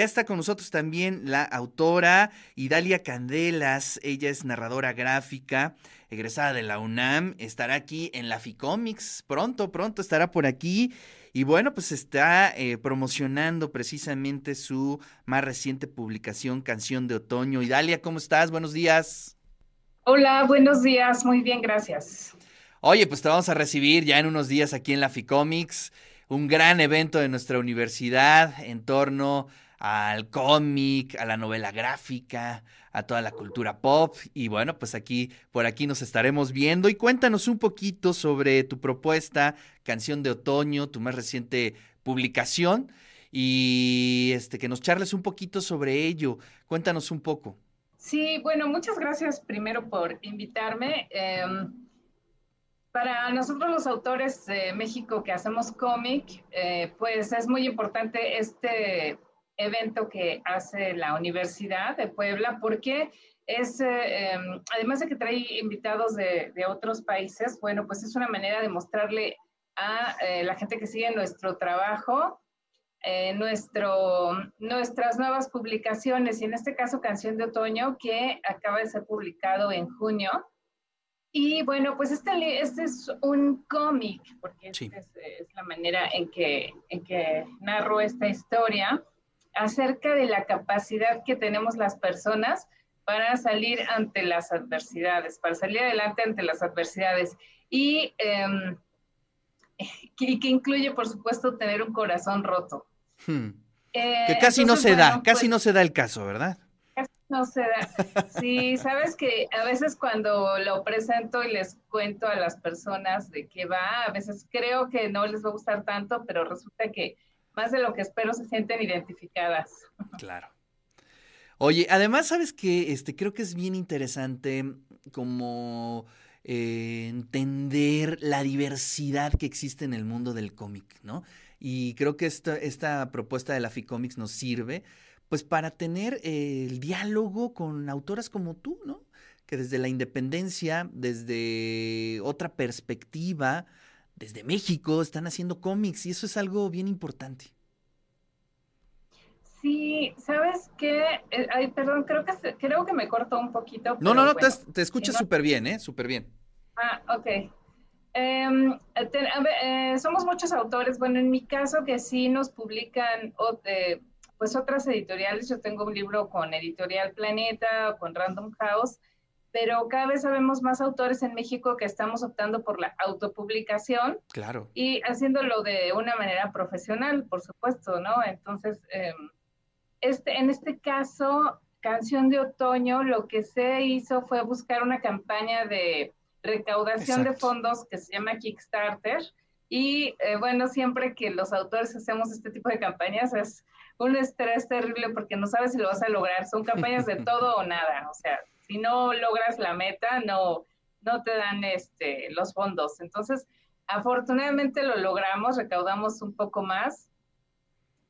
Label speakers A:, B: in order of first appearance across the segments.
A: Ya está con nosotros también la autora Idalia Candelas. Ella es narradora gráfica, egresada de la UNAM. Estará aquí en la Ficomics. Pronto, pronto estará por aquí. Y bueno, pues está eh, promocionando precisamente su más reciente publicación, Canción de Otoño. Idalia, ¿cómo estás? Buenos días.
B: Hola, buenos días. Muy bien, gracias.
A: Oye, pues te vamos a recibir ya en unos días aquí en la Ficomics, un gran evento de nuestra universidad en torno al cómic, a la novela gráfica, a toda la cultura pop. Y bueno, pues aquí, por aquí nos estaremos viendo. Y cuéntanos un poquito sobre tu propuesta, Canción de Otoño, tu más reciente publicación. Y este, que nos charles un poquito sobre ello. Cuéntanos un poco.
B: Sí, bueno, muchas gracias primero por invitarme. Em, para nosotros los autores de México que hacemos cómic, eh, pues es muy importante este evento que hace la Universidad de Puebla, porque es, eh, em, además de que trae invitados de, otros países, bueno, pues es una manera de mostrarle a eh, la gente que sigue nuestro trabajo, eh, nuestro, nuestras nuevas publicaciones, y en este caso Canción de Otoño, que acaba de ser publicado en junio. Y bueno, pues este, este es un cómic, porque es, es, la manera en que, en que narro esta historia acerca de la capacidad que tenemos las personas para salir ante las adversidades, para salir adelante ante las adversidades. Y, em, que, incluye, por supuesto, tener un corazón roto.
A: Hmm. Eh, que casi no se da, casi pues no se da el caso, ¿verdad?
B: Casi no se da. Sí, sabes que a veces cuando lo presento y les cuento a las personas de qué va, a veces creo que no les va a gustar tanto, pero resulta que más de lo que espero se sienten identificadas.
A: Claro. Oye, además, sabes que este, creo que es bien interesante como eh, entender la diversidad que existe en el mundo del cómic, ¿no? Y creo que esta, esta propuesta de la FICOMICS nos sirve, pues, para tener el diálogo con autoras como tú, ¿no? Que desde la independencia, desde otra perspectiva, desde México están haciendo cómics y eso es algo bien importante.
B: Sí, ¿sabes qué? Eh, ay, perdón, creo que, creo que me cortó un poquito.
A: No, no, no, te, te escuchas súper bien, ¿eh? Súper bien.
B: Ah, ok. Em, eh, somos muchos autores. Bueno, en mi caso que sí nos publican pues otras editoriales. Yo tengo un libro con Editorial Planeta, con Random House, pero cada vez sabemos más autores en México que estamos optando por la autopublicación.
A: Claro.
B: Y haciéndolo de una manera profesional, por supuesto, ¿no? Entonces, em, este, en este caso, Canción de Otoño, lo que se hizo fue buscar una campaña de recaudación de fondos que se llama Kickstarter. Y eh, bueno, siempre que los autores hacemos este tipo de campañas es un estrés terrible porque no sabes si lo vas a lograr. Son campañas de todo o nada. O sea, si no logras la meta, no, no te dan este, los fondos. Entonces, afortunadamente lo logramos, recaudamos un poco más.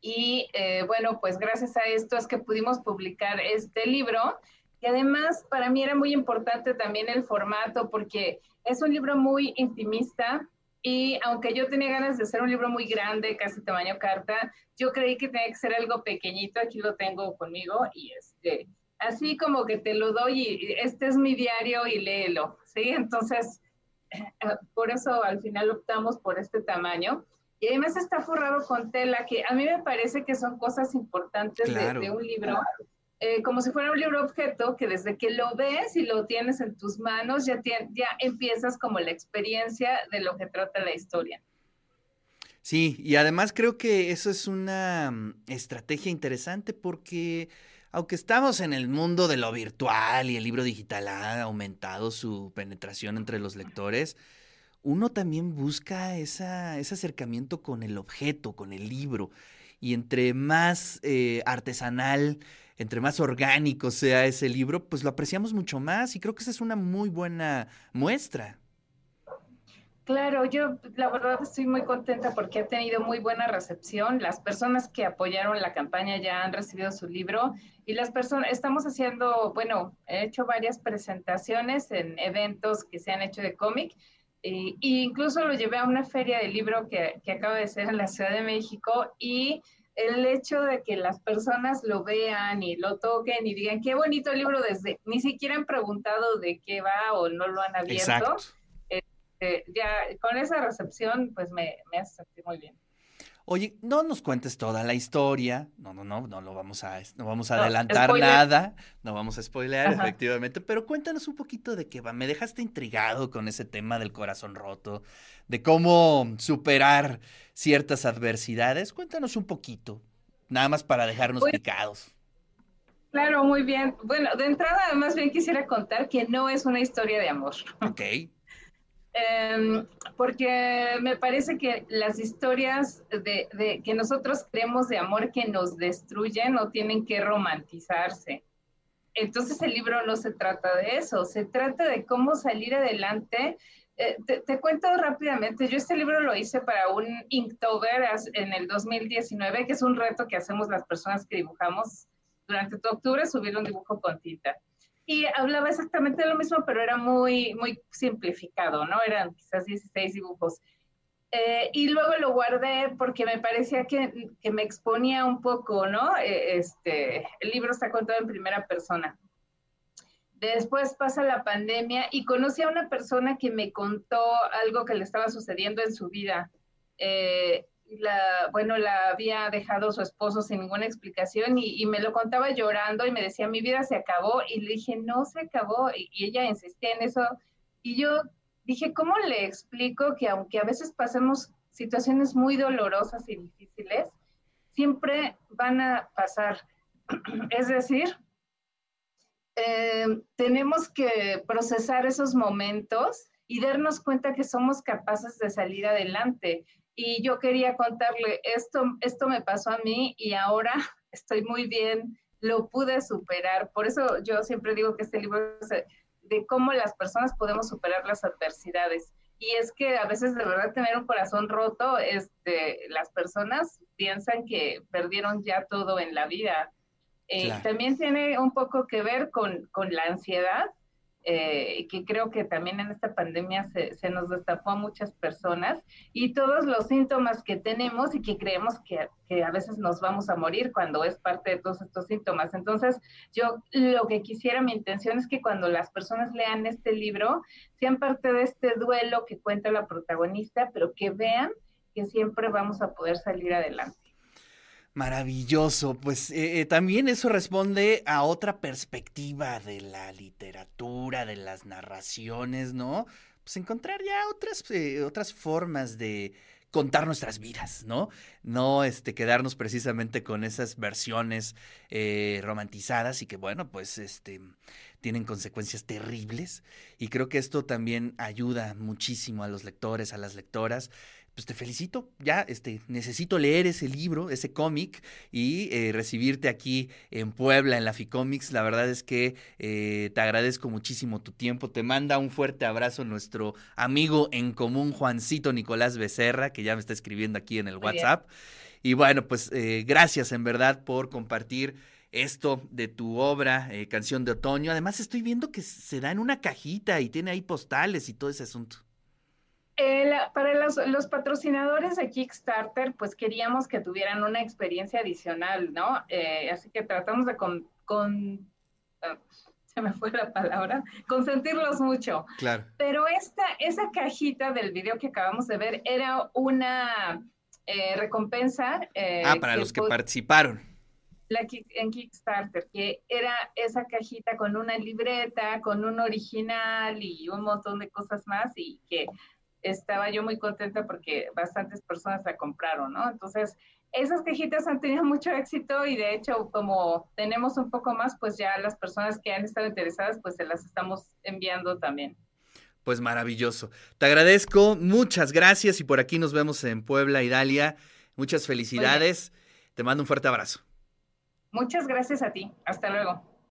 B: Y eh, bueno, pues gracias a esto es que pudimos publicar este libro. Y además, para mí era muy importante también el formato, porque es un libro muy intimista, y aunque yo tenía ganas de hacer un libro muy grande, casi tamaño carta, yo creí que tenía que ser algo pequeñito. Aquí lo tengo conmigo y este así como que te lo doy y este es mi diario y léelo, ¿sí? Entonces, por eso al final optamos por este tamaño. Y además está forrado con tela, que a mí me parece que son cosas importantes de, un libro, eh, como si fuera un libro objeto, que desde que lo ves y lo tienes en tus manos, ya, ya empiezas como la experiencia de lo que trata la historia.
A: Sí, y además creo que eso es una mm, estrategia interesante porque aunque estamos en el mundo de lo virtual y el libro digital ha aumentado su penetración entre los lectores, uno también busca esa, ese acercamiento con el objeto, con el libro. Y entre más eh, artesanal, entre más orgánico sea ese libro, pues lo apreciamos mucho más y creo que esa es una muy buena muestra.
B: Claro, yo la verdad estoy muy contenta porque ha tenido muy buena recepción. Las personas que apoyaron la campaña ya han recibido su libro y las personas, estamos haciendo, bueno, he hecho varias presentaciones en eventos que se han hecho de cómic e incluso lo llevé a una feria de libro que, acaba de ser en la Ciudad de México y el hecho de que las personas lo vean y lo toquen y digan qué bonito libro desde, ni siquiera han preguntado de qué va o no lo han abierto. Eh, ya con esa recepción, pues me, me hace sentir muy bien.
A: Oye, no nos cuentes toda la historia, no, no, no, no lo vamos a, no vamos a adelantar nada, no vamos a spoilear, efectivamente, pero cuéntanos un poquito de qué va. Me dejaste intrigado con ese tema del corazón roto, de cómo superar ciertas adversidades. Cuéntanos un poquito, nada más para dejarnos pues picados.
B: Claro, muy bien. Bueno, de entrada, más bien quisiera contar que no es una historia de amor.
A: Ok.
B: Em, porque me parece que las historias de, que nosotros creemos de amor que nos destruyen no tienen que romantizarse. Entonces el libro no se trata de eso, se trata de cómo salir adelante. Eh, te, cuento rápidamente, yo este libro lo hice para un Inktober en el 2019, que es un reto que hacemos las personas que dibujamos durante todo octubre, subir un dibujo con tinta y hablaba exactamente lo mismo, pero era muy, muy simplificado, ¿no? Eran quizás 16 dibujos. Eh, y luego lo guardé porque me parecía que, que me exponía un poco, ¿no? Eh, este, el libro está contado en primera persona. Después pasa la pandemia y conocí a una persona que me contó algo que le estaba sucediendo en su vida. Eh, la, bueno, la había dejado su esposo sin ninguna explicación y, me lo contaba llorando y me decía, mi vida se acabó. Y le dije, no se acabó. Y, ella insistía en eso. Y yo dije, ¿cómo le explico que aunque a veces pasemos situaciones muy dolorosas y difíciles, siempre van a pasar? es decir, eh, tenemos que procesar esos momentos y darnos cuenta que somos capaces de salir adelante y yo quería contarle, esto, esto me pasó a mí y ahora estoy muy bien, lo pude superar. Por eso yo siempre digo que este libro es de cómo las personas podemos superar las adversidades. Y es que a veces de verdad tener un corazón roto, este, las personas piensan que perdieron ya todo en la vida. Eh, también tiene un poco que ver con, con la ansiedad, eh, que creo que también en esta pandemia se, nos destapó a muchas personas y todos los síntomas que tenemos y que creemos que, a veces nos vamos a morir cuando es parte de todos estos síntomas. Entonces, yo lo que quisiera, mi intención es que cuando las personas lean este libro, sean parte de este duelo que cuenta la protagonista, pero que vean que siempre vamos a poder salir adelante.
A: Maravilloso, pues eh, eh, también eso responde a otra perspectiva de la literatura, de las narraciones, ¿no? Pues encontrar ya otras, eh, otras formas de contar nuestras vidas, ¿no? No este, quedarnos precisamente con esas versiones romantizadas y que, bueno, pues este, tienen consecuencias terribles. Y creo que esto también ayuda muchísimo a los lectores, a las lectoras, pues te felicito, ya este, necesito leer ese libro, ese cómic y eh, recibirte aquí en Puebla, en la Ficomics. La verdad es que eh, te agradezco muchísimo tu tiempo. Te manda un fuerte abrazo nuestro amigo en común, Juancito Nicolás Becerra, que ya me está escribiendo aquí en el WhatsApp. Y bueno, pues eh, gracias en verdad por compartir esto de tu obra, Canción de Otoño. Además estoy viendo que se da en una cajita y tiene ahí postales y todo ese asunto.
B: Eh, para los, patrocinadores de Kickstarter, pues queríamos que tuvieran una experiencia adicional, ¿no? Eh, así que tratamos de con, ah, se me fue la palabra, consentirlos mucho.
A: Claro.
B: Pero esta, esa cajita del video que acabamos de ver era una eh, recompensa.
A: ah, para los que participaron.
B: La, en Kickstarter, que era esa cajita con una libreta, con un original y un montón de cosas más y que estaba yo muy contenta porque bastantes personas la compraron, ¿no? Entonces, esas cajitas han tenido mucho éxito y de hecho, como tenemos un poco más, pues ya las personas que han estado interesadas, pues se las estamos enviando también.
A: Pues maravilloso. Te agradezco, muchas gracias y por aquí nos vemos en Puebla, Idalia. Muchas felicidades. Te mando un fuerte abrazo.
B: Muchas gracias a ti. Hasta luego.